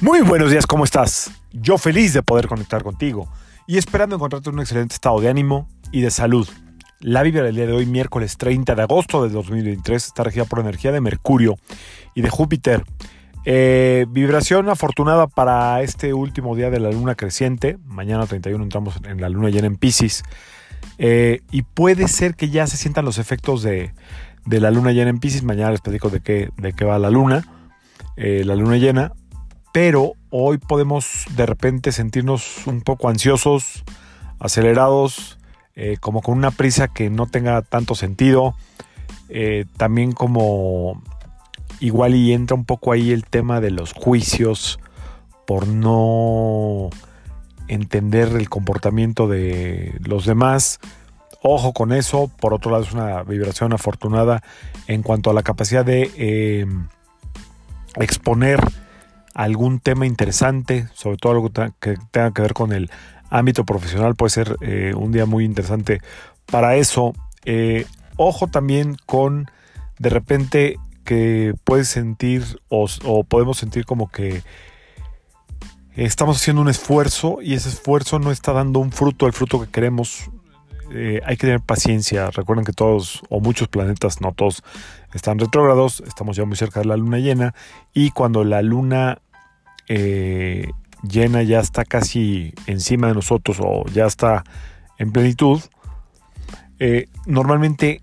Muy buenos días, ¿cómo estás? Yo feliz de poder conectar contigo y esperando encontrarte en un excelente estado de ánimo y de salud. La vibra del día de hoy, miércoles 30 de agosto de 2023, está regida por energía de Mercurio y de Júpiter. Eh, vibración afortunada para este último día de la luna creciente. Mañana 31 entramos en la luna llena en Pisces. Eh, y puede ser que ya se sientan los efectos de, la luna llena en Pisces. Mañana les platico de qué, de qué va la luna, eh, la luna llena pero hoy podemos de repente sentirnos un poco ansiosos, acelerados, eh, como con una prisa que no tenga tanto sentido. Eh, también como igual y entra un poco ahí el tema de los juicios por no entender el comportamiento de los demás. Ojo con eso. Por otro lado es una vibración afortunada en cuanto a la capacidad de eh, exponer algún tema interesante, sobre todo algo que tenga que ver con el ámbito profesional, puede ser eh, un día muy interesante para eso. Eh, ojo también con de repente que puedes sentir o, podemos sentir como que estamos haciendo un esfuerzo y ese esfuerzo no está dando un fruto, el fruto que queremos. Eh, hay que tener paciencia. Recuerden que todos o muchos planetas, no todos, están retrógrados. Estamos ya muy cerca de la luna llena. Y cuando la luna eh, llena ya está casi encima de nosotros o ya está en plenitud, eh, normalmente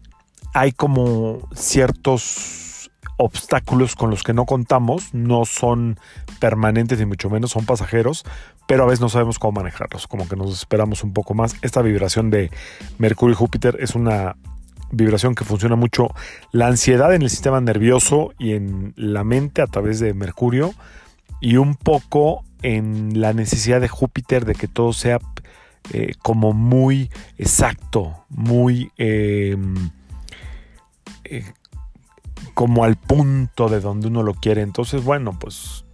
hay como ciertos obstáculos con los que no contamos, no son permanentes ni mucho menos, son pasajeros, pero a veces no sabemos cómo manejarlos, como que nos esperamos un poco más. Esta vibración de Mercurio y Júpiter es una vibración que funciona mucho. La ansiedad en el sistema nervioso y en la mente a través de Mercurio y un poco en la necesidad de Júpiter de que todo sea eh, como muy exacto, muy em, eh, como al punto de donde uno lo quiere. Entonces, bueno, pues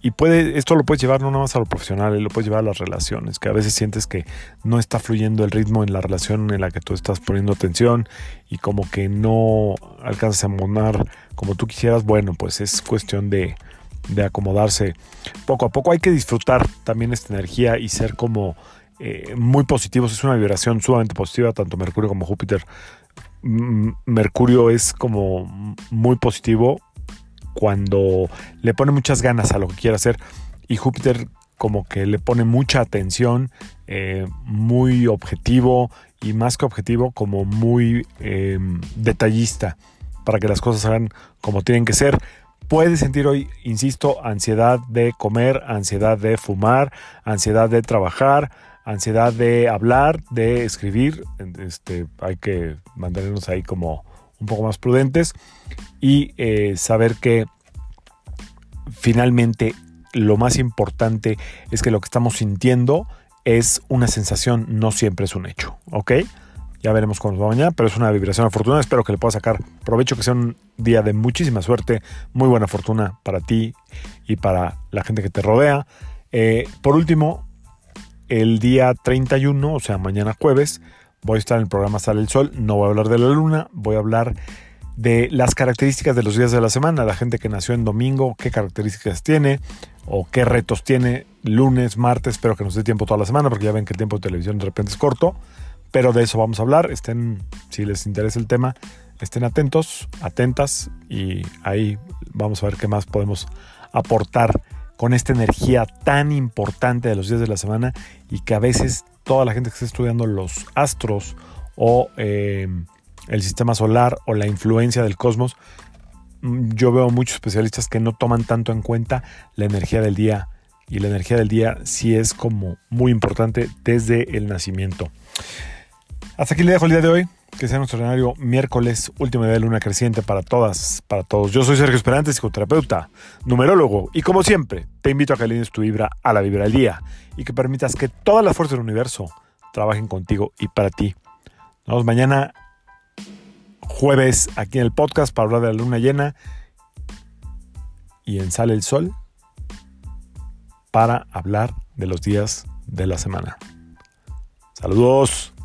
y puede, esto lo puedes llevar no nada más a lo profesional, lo puedes llevar a las relaciones, que a veces sientes que no está fluyendo el ritmo en la relación en la que tú estás poniendo atención y como que no alcanzas a monar como tú quisieras, bueno, pues es cuestión de, de acomodarse poco a poco. Hay que disfrutar también esta energía y ser como eh, muy positivos. Es una vibración sumamente positiva, tanto Mercurio como Júpiter. Mercurio es como muy positivo cuando le pone muchas ganas a lo que quiere hacer y Júpiter como que le pone mucha atención, eh, muy objetivo y más que objetivo como muy em, detallista para que las cosas hagan como tienen que ser puede sentir hoy, insisto, ansiedad de comer, ansiedad de fumar, ansiedad de trabajar, ansiedad de hablar, de escribir. Este, hay que mantenernos ahí como un poco más prudentes y eh, saber que finalmente lo más importante es que lo que estamos sintiendo es una sensación, no siempre es un hecho, ¿ok? Ya veremos nos va mañana, pero es una vibración afortunada. Espero que le pueda sacar provecho, que sea un día de muchísima suerte, muy buena fortuna para ti y para la gente que te rodea. Eh, por último, el día 31, o sea, mañana jueves, voy a estar en el programa Sale el Sol. No voy a hablar de la luna, voy a hablar de las características de los días de la semana, la gente que nació en domingo, qué características tiene o qué retos tiene lunes, martes, espero que nos dé tiempo toda la semana porque ya ven que el tiempo de televisión de repente es corto pero de eso vamos a hablar. Estén, si les interesa el tema, estén atentos, atentas y ahí vamos a ver qué más podemos aportar con esta energía tan importante de los días de la semana y que a veces toda la gente que está estudiando los astros o eh, el sistema solar o la influencia del cosmos, mm, yo veo muchos especialistas que no toman tanto en cuenta la energía del día y la energía del día sí es como muy importante desde el nacimiento. Hasta aquí le dejo el día de hoy. Que sea nuestro escenario miércoles, último día de luna creciente para todas, para todos. Yo soy Sergio Esperante, psicoterapeuta, numerólogo, y como siempre, te invito a que alines tu vibra a la vibra del día y que permitas que todas las fuerzas del universo trabajen contigo y para ti. Nos vemos mañana, jueves, aquí en el podcast para hablar de la luna llena y en Sale el Sol para hablar de los días de la semana. Saludos.